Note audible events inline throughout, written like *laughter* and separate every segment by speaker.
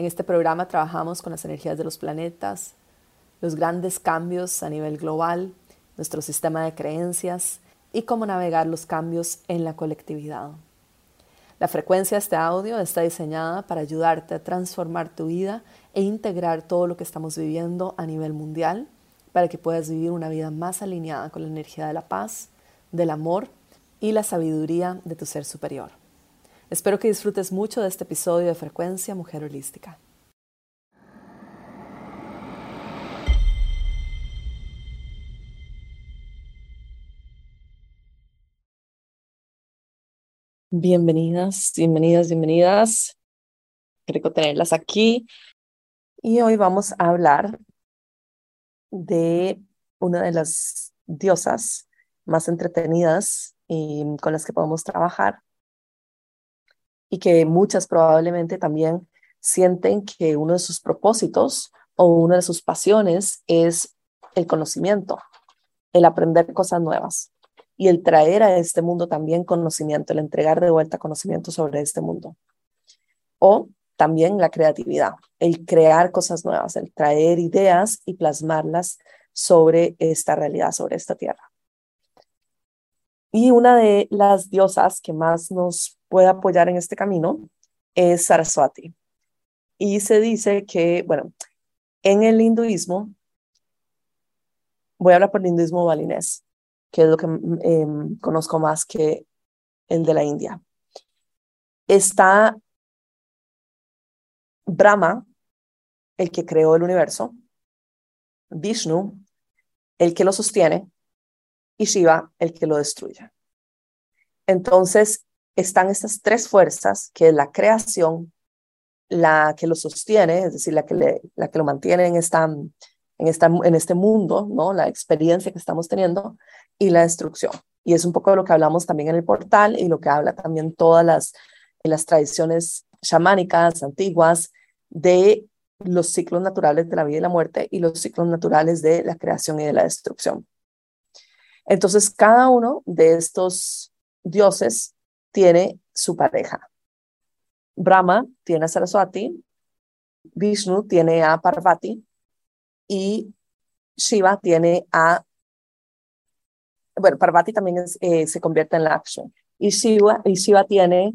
Speaker 1: en este programa trabajamos con las energías de los planetas, los grandes cambios a nivel global, nuestro sistema de creencias y cómo navegar los cambios en la colectividad. La frecuencia de este audio está diseñada para ayudarte a transformar tu vida e integrar todo lo que estamos viviendo a nivel mundial para que puedas vivir una vida más alineada con la energía de la paz, del amor y la sabiduría de tu ser superior. Espero que disfrutes mucho de este episodio de Frecuencia Mujer Holística. Bienvenidas, bienvenidas, bienvenidas. Qué rico tenerlas aquí. Y hoy vamos a hablar de una de las diosas más entretenidas y con las que podemos trabajar, y que muchas probablemente también sienten que uno de sus propósitos o una de sus pasiones es el conocimiento, el aprender cosas nuevas y el traer a este mundo también conocimiento, el entregar de vuelta conocimiento sobre este mundo. O también la creatividad, el crear cosas nuevas, el traer ideas y plasmarlas sobre esta realidad, sobre esta tierra. Y una de las diosas que más nos puede apoyar en este camino es Saraswati. Y se dice que, bueno, en el hinduismo, voy a hablar por el hinduismo balinés, que es lo que em, conozco más que el de la India. Está Brahma, el que creó el universo, Vishnu, el que lo sostiene, y Shiva, el que lo destruye. Entonces, están estas tres fuerzas, que es la creación, la que lo sostiene, es decir, la que, la que lo mantiene en, esta, en, esta, en este mundo, ¿no? la experiencia que estamos teniendo, y la destrucción. Y es un poco de lo que hablamos también en el portal y lo que habla también todas las, las tradiciones chamánicas antiguas de los ciclos naturales de la vida y la muerte y los ciclos naturales de la creación y de la destrucción. Entonces, cada uno de estos dioses tiene su pareja. Brahma tiene a Saraswati, Vishnu tiene a Parvati y Shiva tiene a, bueno, Parvati también eh, se convierte en Lakshmi y Shiva, y Shiva tiene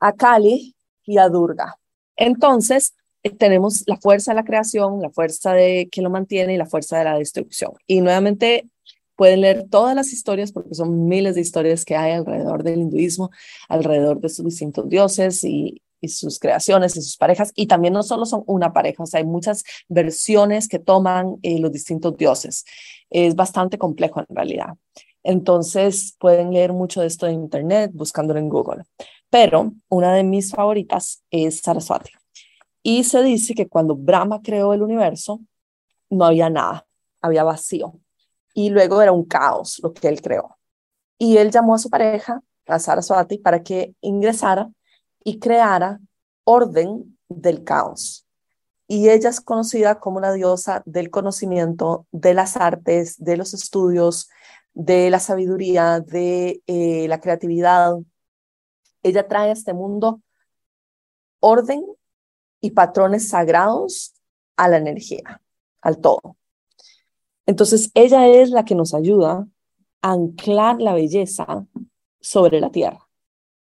Speaker 1: a Kali y a Durga. Entonces, eh, tenemos la fuerza de la creación, la fuerza de que lo mantiene y la fuerza de la destrucción. Y nuevamente Pueden leer todas las historias porque son miles de historias que hay alrededor del hinduismo, alrededor de sus distintos dioses y, sus creaciones y sus parejas. Y también no solo son una pareja, o sea, hay muchas versiones que toman eh, los distintos dioses. Es bastante complejo en realidad. Entonces pueden leer mucho de esto en internet buscándolo en Google. Pero una de mis favoritas es Saraswati. Y se dice que cuando Brahma creó el universo, no había nada, había vacío y luego era un caos lo que él creó. Y él llamó a su pareja, a Saraswati, para que ingresara y creara orden del caos. Y ella es conocida como la diosa del conocimiento, de las artes, de los estudios, de la sabiduría, de eh, la creatividad. Ella trae a este mundo orden y patrones sagrados a la energía, al todo. Entonces, ella es la que nos ayuda a anclar la belleza sobre la tierra,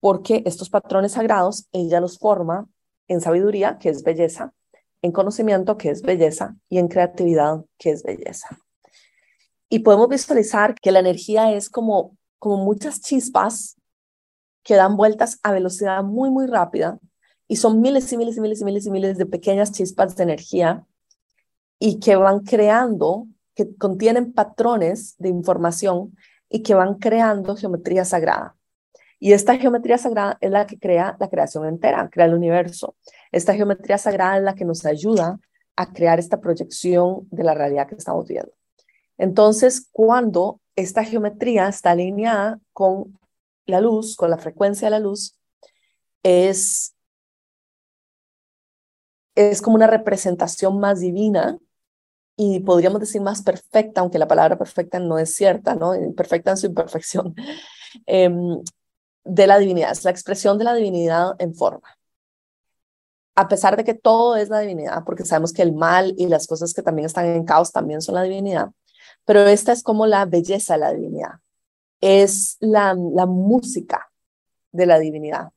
Speaker 1: porque estos patrones sagrados, ella los forma en sabiduría, que es belleza, en conocimiento, que es belleza, y en creatividad, que es belleza. Y podemos visualizar que la energía es como, como muchas chispas que dan vueltas a velocidad muy, muy rápida, y son miles y miles y miles y miles y miles de pequeñas chispas de energía y que van creando que contienen patrones de información y que van creando geometría sagrada. Y esta geometría sagrada es la que crea la creación entera, crea el universo. Esta geometría sagrada es la que nos ayuda a crear esta proyección de la realidad que estamos viendo. Entonces, cuando esta geometría está alineada con la luz, con la frecuencia de la luz, es, es como una representación más divina y podríamos decir más perfecta, aunque la palabra perfecta no es cierta, ¿no? Perfecta en su imperfección, *laughs* em, de la divinidad, es la expresión de la divinidad en forma. A pesar de que todo es la divinidad, porque sabemos que el mal y las cosas que también están en caos también son la divinidad, pero esta es como la belleza de la divinidad, es la, la música de la divinidad,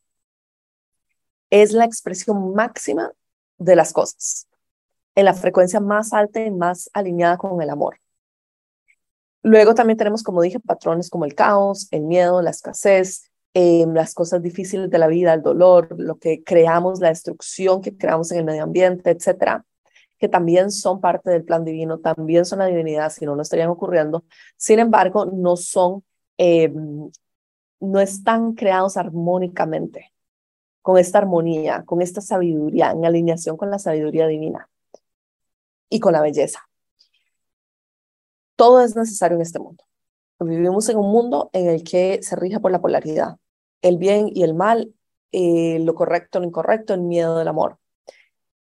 Speaker 1: es la expresión máxima de las cosas en la frecuencia más alta y más alineada con el amor. Luego también tenemos, como dije, patrones como el caos, el miedo, la escasez, em, las cosas difíciles de la vida, el dolor, lo que creamos, la destrucción que creamos en el medio ambiente, etcétera, que también son parte del plan divino, también son la divinidad, si no, no estarían ocurriendo. Sin embargo, no son, em, no están creados armónicamente, con esta armonía, con esta sabiduría, en alineación con la sabiduría divina y con la belleza. Todo es necesario en este mundo. Vivimos en un mundo en el que se rige por la polaridad, el bien y el mal, eh, lo correcto, lo incorrecto, el miedo del amor.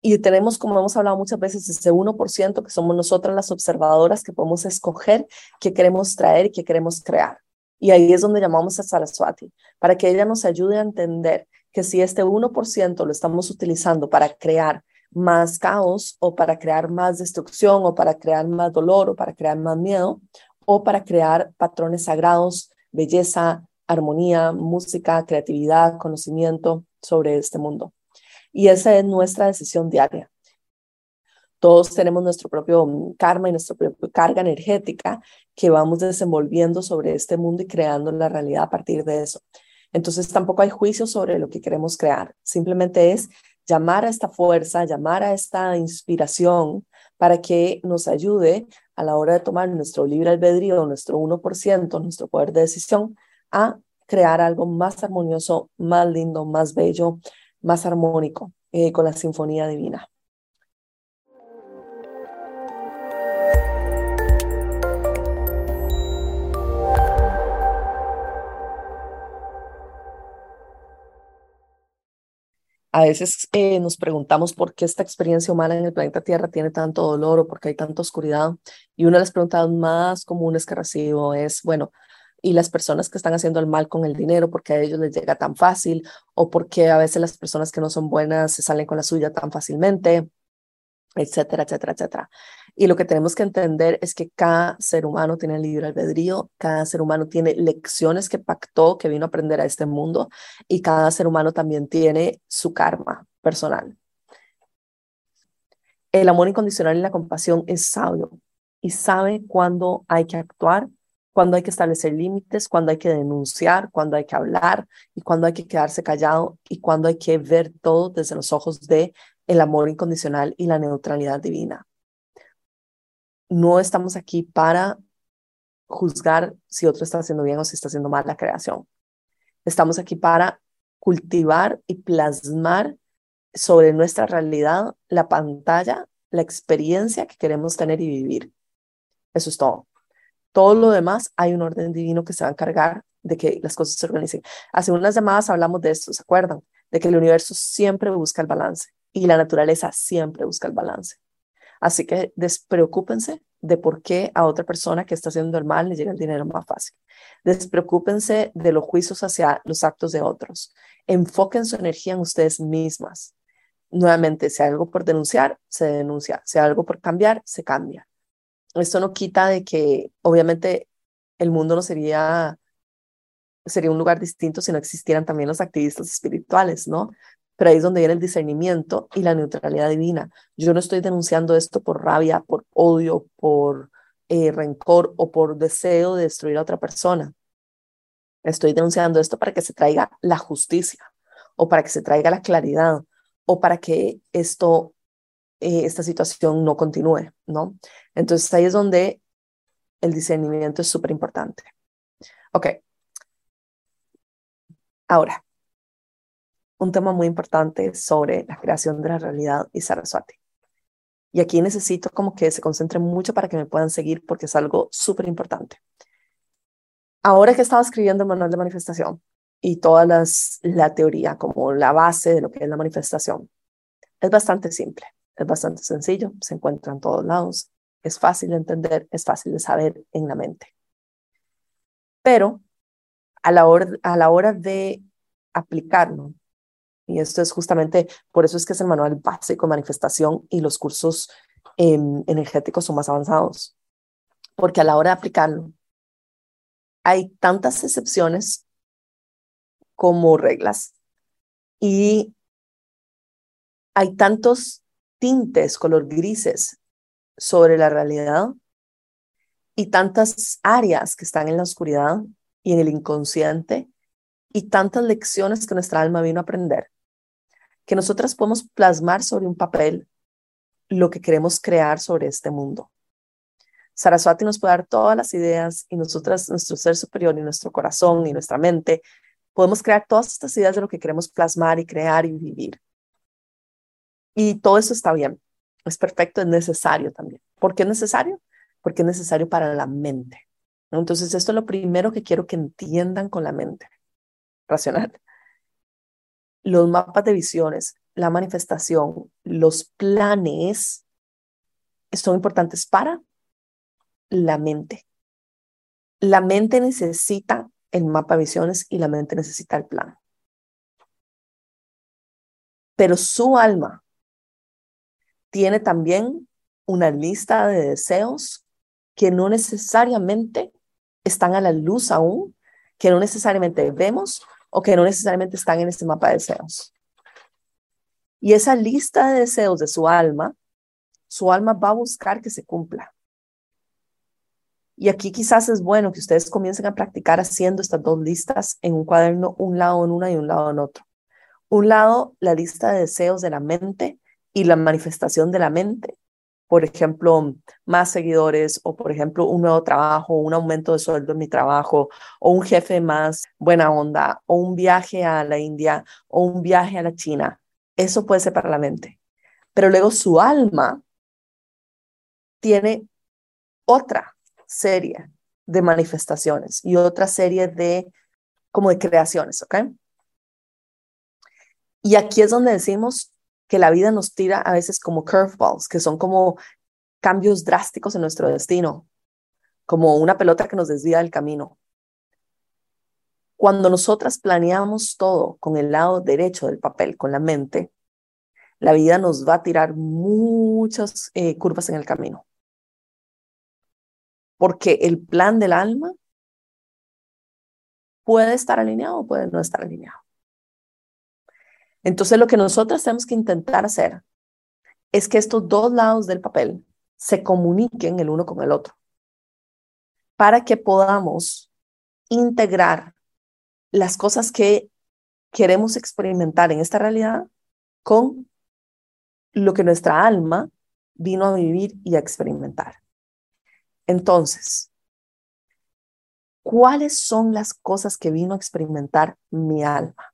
Speaker 1: Y tenemos, como hemos hablado muchas veces, ese 1% que somos nosotras las observadoras que podemos escoger qué queremos traer y qué queremos crear. Y ahí es donde llamamos a Saraswati, para que ella nos ayude a entender que si este 1% lo estamos utilizando para crear más caos o para crear más destrucción o para crear más dolor o para crear más miedo o para crear patrones sagrados, belleza, armonía, música, creatividad, conocimiento sobre este mundo. Y esa es nuestra decisión diaria. Todos tenemos nuestro propio karma y nuestra propia carga energética que vamos desenvolviendo sobre este mundo y creando la realidad a partir de eso. Entonces tampoco hay juicio sobre lo que queremos crear. Simplemente es llamar a esta fuerza, llamar a esta inspiración para que nos ayude a la hora de tomar nuestro libre albedrío, nuestro 1%, nuestro poder de decisión, a crear algo más armonioso, más lindo, más bello, más armónico eh, con la sinfonía divina. A veces eh, nos preguntamos por qué esta experiencia humana en el planeta Tierra tiene tanto dolor o por qué hay tanta oscuridad. Y una de las preguntas más comunes que recibo es, bueno, ¿y las personas que están haciendo el mal con el dinero, por qué a ellos les llega tan fácil? ¿O por qué a veces las personas que no son buenas se salen con la suya tan fácilmente? Etcétera, etcétera, etcétera. Y lo que tenemos que entender es que cada ser humano tiene libre albedrío, cada ser humano tiene lecciones que pactó, que vino a aprender a este mundo, y cada ser humano también tiene su karma personal. El amor incondicional y la compasión es sabio y sabe cuándo hay que actuar, cuándo hay que establecer límites, cuándo hay que denunciar, cuándo hay que hablar y cuándo hay que quedarse callado y cuándo hay que ver todo desde los ojos de el amor incondicional y la neutralidad divina. No estamos aquí para juzgar si otro está haciendo bien o si está haciendo mal la creación. Estamos aquí para cultivar y plasmar sobre nuestra realidad la pantalla, la experiencia que queremos tener y vivir. Eso es todo. Todo lo demás hay un orden divino que se va a encargar de que las cosas se organicen. Hace unas llamadas hablamos de esto, ¿se acuerdan? De que el universo siempre busca el balance y la naturaleza siempre busca el balance. Así que despreocúpense de por qué a otra persona que está haciendo el mal le llega el dinero más fácil. Despreocúpense de los juicios hacia los actos de otros. Enfoquen su energía en ustedes mismas. Nuevamente, si hay algo por denunciar, se denuncia. Si hay algo por cambiar, se cambia. Esto no quita de que, obviamente, el mundo no sería sería un lugar distinto si no existieran también los activistas espirituales, ¿no? Pero ahí es donde viene el discernimiento y la neutralidad divina. Yo no estoy denunciando esto por rabia, por odio, por eh, rencor o por deseo de destruir a otra persona. Estoy denunciando esto para que se traiga la justicia o para que se traiga la claridad o para que esto, eh, esta situación no continúe, ¿no? Entonces ahí es donde el discernimiento es súper importante. Ok. Ahora, un tema muy importante sobre la creación de la realidad y Saraswati. Y aquí necesito como que se concentren mucho para que me puedan seguir porque es algo súper importante. Ahora que estaba escribiendo el manual de manifestación y toda las, la teoría como la base de lo que es la manifestación, es bastante simple, es bastante sencillo, se encuentra en todos lados, es fácil de entender, es fácil de saber en la mente. Pero a la hora, a la hora de aplicarlo, y esto es justamente, por eso es que es el manual básico de manifestación y los cursos em, energéticos son más avanzados. Porque a la hora de aplicarlo, hay tantas excepciones como reglas y hay tantos tintes, color grises sobre la realidad y tantas áreas que están en la oscuridad y en el inconsciente y tantas lecciones que nuestra alma vino a aprender que nosotras podemos plasmar sobre un papel lo que queremos crear sobre este mundo. Saraswati nos puede dar todas las ideas y nosotras, nuestro ser superior y nuestro corazón y nuestra mente, podemos crear todas estas ideas de lo que queremos plasmar y crear y vivir. Y todo eso está bien, es perfecto, es necesario también. ¿Por qué es necesario? Porque es necesario para la mente. Entonces, esto es lo primero que quiero que entiendan con la mente racional los mapas de visiones, la manifestación, los planes son importantes para la mente. La mente necesita el mapa de visiones y la mente necesita el plan. Pero su alma tiene también una lista de deseos que no necesariamente están a la luz aún, que no necesariamente vemos o que no necesariamente están en este mapa de deseos. Y esa lista de deseos de su alma, su alma va a buscar que se cumpla. Y aquí quizás es bueno que ustedes comiencen a practicar haciendo estas dos listas en un cuaderno, un lado en una y un lado en otro. Un lado, la lista de deseos de la mente y la manifestación de la mente por ejemplo, más seguidores o, por ejemplo, un nuevo trabajo, un aumento de sueldo en mi trabajo o un jefe más buena onda o un viaje a la India o un viaje a la China. Eso puede ser para la mente. Pero luego su alma tiene otra serie de manifestaciones y otra serie de como de creaciones, ¿ok? Y aquí es donde decimos que la vida nos tira a veces como curveballs, que son como cambios drásticos en nuestro destino, como una pelota que nos desvía del camino. Cuando nosotras planeamos todo con el lado derecho del papel, con la mente, la vida nos va a tirar muchas eh, curvas en el camino. Porque el plan del alma puede estar alineado o puede no estar alineado. Entonces lo que nosotros tenemos que intentar hacer es que estos dos lados del papel se comuniquen el uno con el otro para que podamos integrar las cosas que queremos experimentar en esta realidad con lo que nuestra alma vino a vivir y a experimentar. Entonces, ¿cuáles son las cosas que vino a experimentar mi alma?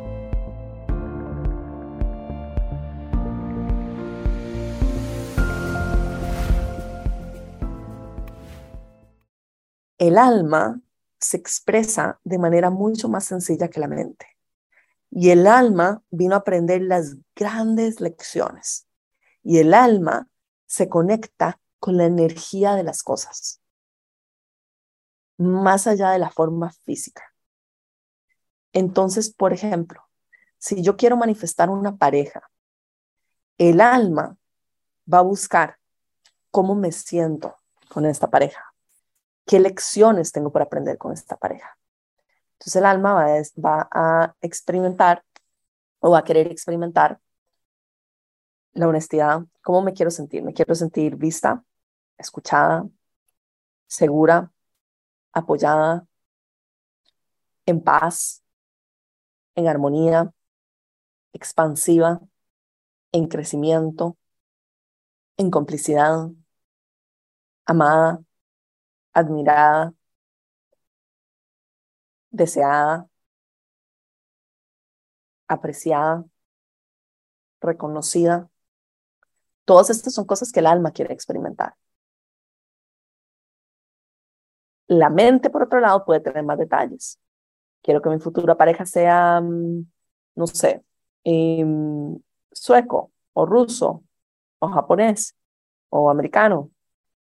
Speaker 1: El alma se expresa de manera mucho más sencilla que la mente. Y el alma vino a aprender las grandes lecciones. Y el alma se conecta con la energía de las cosas, más allá de la forma física. Entonces, por ejemplo, si yo quiero manifestar una pareja, el alma va a buscar cómo me siento con esta pareja ¿Qué lecciones tengo por aprender con esta pareja? Entonces el alma va, a experimentar o va a querer experimentar la honestidad, ¿cómo me quiero sentir? Me quiero sentir vista, escuchada, segura, apoyada, en paz, en armonía, expansiva, en crecimiento, en complicidad, amada, admirada, deseada, apreciada, reconocida. Todas estas son cosas que el alma quiere experimentar. La mente, por otro lado, puede tener más detalles. Quiero que mi futura pareja sea, mm, no sé, em, sueco o ruso o japonés o americano.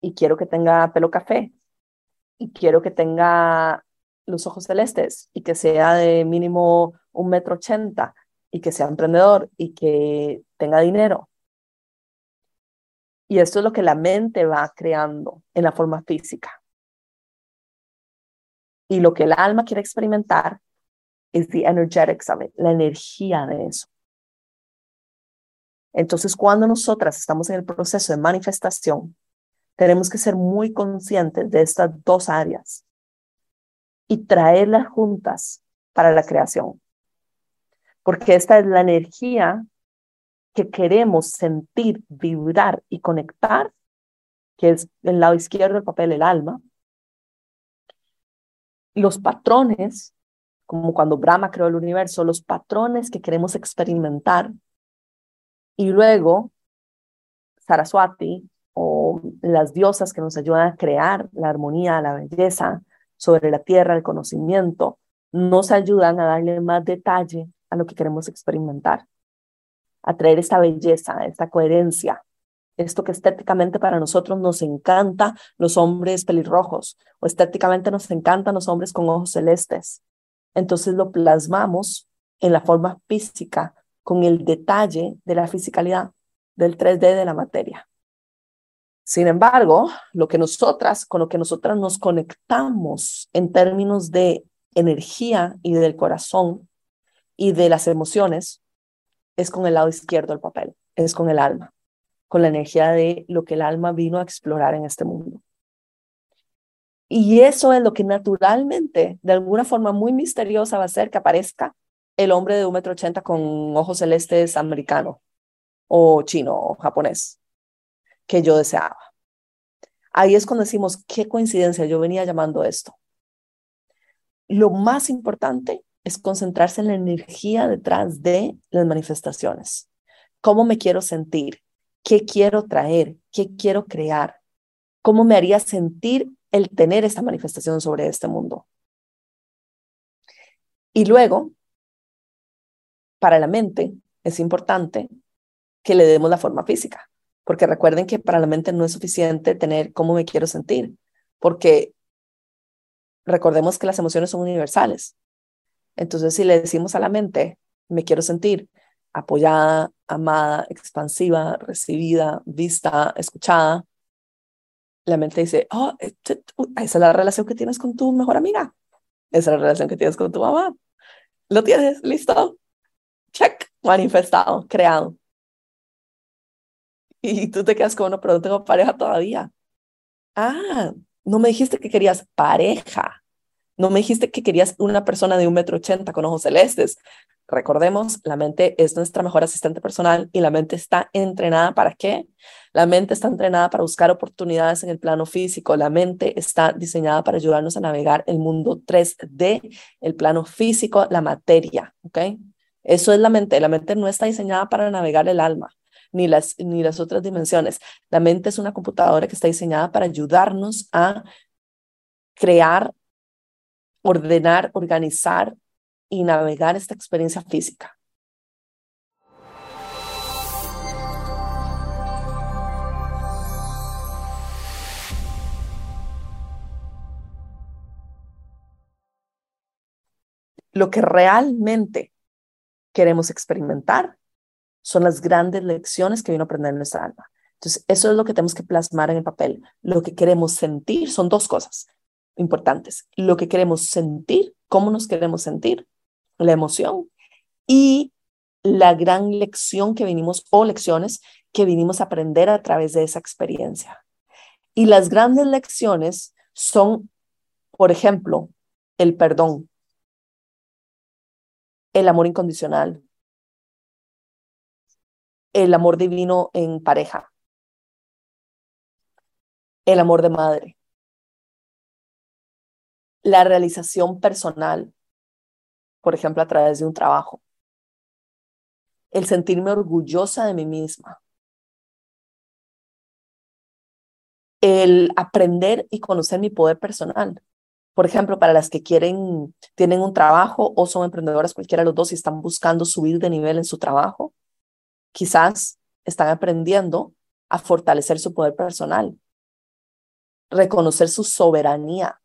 Speaker 1: Y quiero que tenga pelo café. Y quiero que tenga los ojos celestes y que sea de mínimo un metro ochenta y que sea emprendedor y que tenga dinero. Y esto es lo que la mente va creando en la forma física. Y lo que el alma quiere experimentar es the energetics of it, la energía de eso. Entonces, cuando nosotras estamos en el proceso de manifestación, tenemos que ser muy conscientes de estas dos áreas y traerlas juntas para la creación. Porque esta es la energía que queremos sentir, vibrar y conectar, que es el lado izquierdo del papel, el alma. Los patrones, como cuando Brahma creó el universo, los patrones que queremos experimentar. Y luego, Saraswati o las diosas que nos ayudan a crear la armonía, la belleza, sobre la tierra, el conocimiento, nos ayudan a darle más detalle a lo que queremos experimentar, a traer esta belleza, esta coherencia, esto que estéticamente para nosotros nos encanta los hombres pelirrojos o estéticamente nos encantan los hombres con ojos celestes. Entonces lo plasmamos en la forma física con el detalle de la fisicalidad del 3D de la materia. Sin embargo, lo que nosotras, con lo que nosotras nos conectamos en términos de energía y del corazón y de las emociones, es con el lado izquierdo del papel, es con el alma, con la energía de lo que el alma vino a explorar en este mundo. Y eso es lo que naturalmente, de alguna forma muy misteriosa, va a hacer que aparezca el hombre de un metro ochenta con ojos celestes americano o chino o japonés que yo deseaba. Ahí es cuando decimos, qué coincidencia, yo venía llamando esto. Lo más importante es concentrarse en la energía detrás de las manifestaciones. ¿Cómo me quiero sentir? ¿Qué quiero traer? ¿Qué quiero crear? ¿Cómo me haría sentir el tener esta manifestación sobre este mundo? Y luego, para la mente, es importante que le demos la forma física. Porque recuerden que para la mente no es suficiente tener cómo me quiero sentir, porque recordemos que las emociones son universales. Entonces, si le decimos a la mente, me quiero sentir apoyada, amada, expansiva, recibida, vista, escuchada, la mente dice, oh, este, esa es la relación que tienes con tu mejor amiga. Esa es la relación que tienes con tu mamá. Lo tienes, listo. Check, manifestado, creado. Y tú te quedas con uno, pero no tengo pareja todavía. Ah, no me dijiste que querías pareja. No me dijiste que querías una persona de un metro ochenta con ojos celestes. Recordemos, la mente es nuestra mejor asistente personal y la mente está entrenada para qué? La mente está entrenada para buscar oportunidades en el plano físico. La mente está diseñada para ayudarnos a navegar el mundo 3D, el plano físico, la materia, ¿ok? Eso es la mente. La mente no está diseñada para navegar el alma ni las, ni las otras dimensiones. La mente es una computadora que está diseñada para ayudarnos a crear, ordenar, organizar y navegar esta experiencia física. Lo que realmente queremos experimentar son las grandes lecciones que vino a aprender nuestra alma. Entonces, eso es lo que tenemos que plasmar en el papel. Lo que queremos sentir son dos cosas importantes. Lo que queremos sentir, cómo nos queremos sentir, la emoción y la gran lección que vinimos o lecciones que vinimos a aprender a través de esa experiencia. Y las grandes lecciones son, por ejemplo, el perdón, el amor incondicional, el amor divino en pareja, el amor de madre, la realización personal, por ejemplo, a través de un trabajo, el sentirme orgullosa de mí misma, el aprender y conocer mi poder personal. Por ejemplo, para las que quieren, tienen un trabajo o son emprendedoras, cualquiera de los dos, y están buscando subir de nivel en su trabajo, quizás están aprendiendo a fortalecer su poder personal, reconocer su soberanía.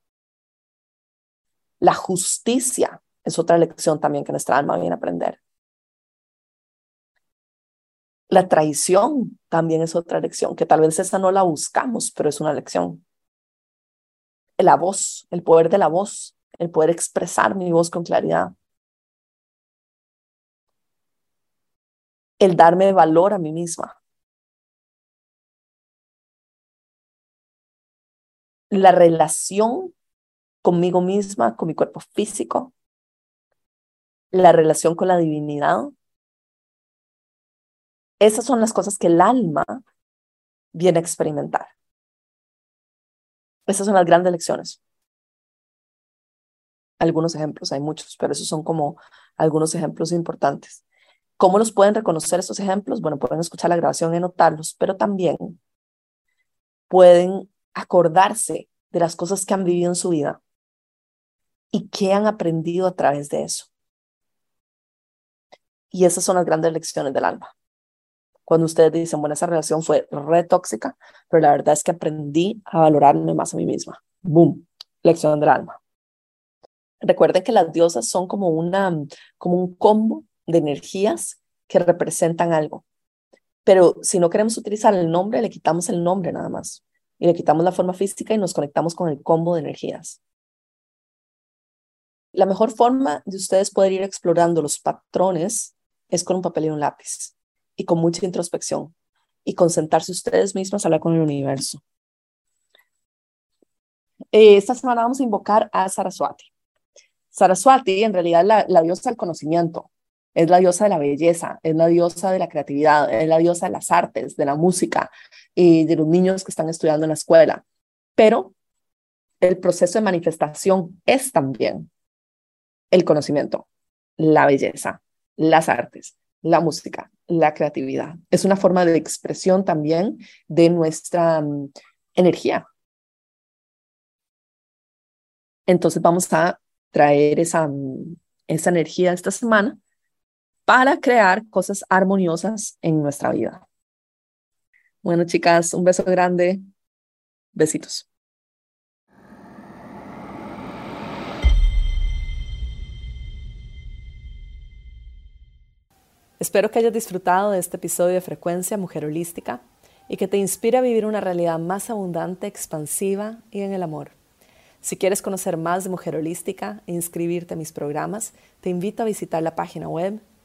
Speaker 1: La justicia es otra lección también que nuestra alma viene a aprender. La traición también es otra lección, que tal vez esa no la buscamos, pero es una lección. La voz, el poder de la voz, el poder expresar mi voz con claridad. El darme valor a mí misma. La relación conmigo misma, con mi cuerpo físico. La relación con la divinidad esas son las cosas que el alma viene a experimentar. Esas son las grandes lecciones. Algunos ejemplos, hay muchos, pero esos son como algunos ejemplos importantes. ¿Cómo los pueden reconocer esos ejemplos? Bueno, pueden escuchar la grabación y notarlos, pero también pueden acordarse de las cosas que han vivido en su vida y qué han aprendido a través de eso. Y esas son las grandes lecciones del alma cuando ustedes dicen, bueno, esa relación fue re tóxica, pero la verdad es que aprendí a valorarme más a mí misma. Boom, lección del alma. Recuerden que las diosas son como, una, como un combo de energías que representan algo. Pero si no queremos utilizar el nombre, le quitamos el nombre nada más. Y le quitamos la forma física y nos conectamos con el combo de energías. La mejor forma de ustedes poder ir explorando los patrones es con un papel y un lápiz y con mucha introspección y concentrarse ustedes mismos a hablar con el universo. Eh, esta semana vamos a invocar a Saraswati. Saraswati en realidad la, la diosa del conocimiento, es la diosa de la belleza, es la diosa de la creatividad, es la diosa de las artes, de la música y de los niños que están estudiando en la escuela. Pero el proceso de manifestación es también el conocimiento, la belleza, las artes, la música, la creatividad. Es una forma de expresión también de nuestra mm, energía. Entonces vamos a traer esa, mm, esa energía esta semana para crear cosas armoniosas en nuestra vida. Bueno, chicas, un beso grande. Besitos. Espero que hayas disfrutado de este episodio de Frecuencia Mujer Holística y que te inspire a vivir una realidad más abundante, expansiva y en el amor. Si quieres conocer más de Mujer Holística e inscribirte a mis programas, te invito a visitar la página web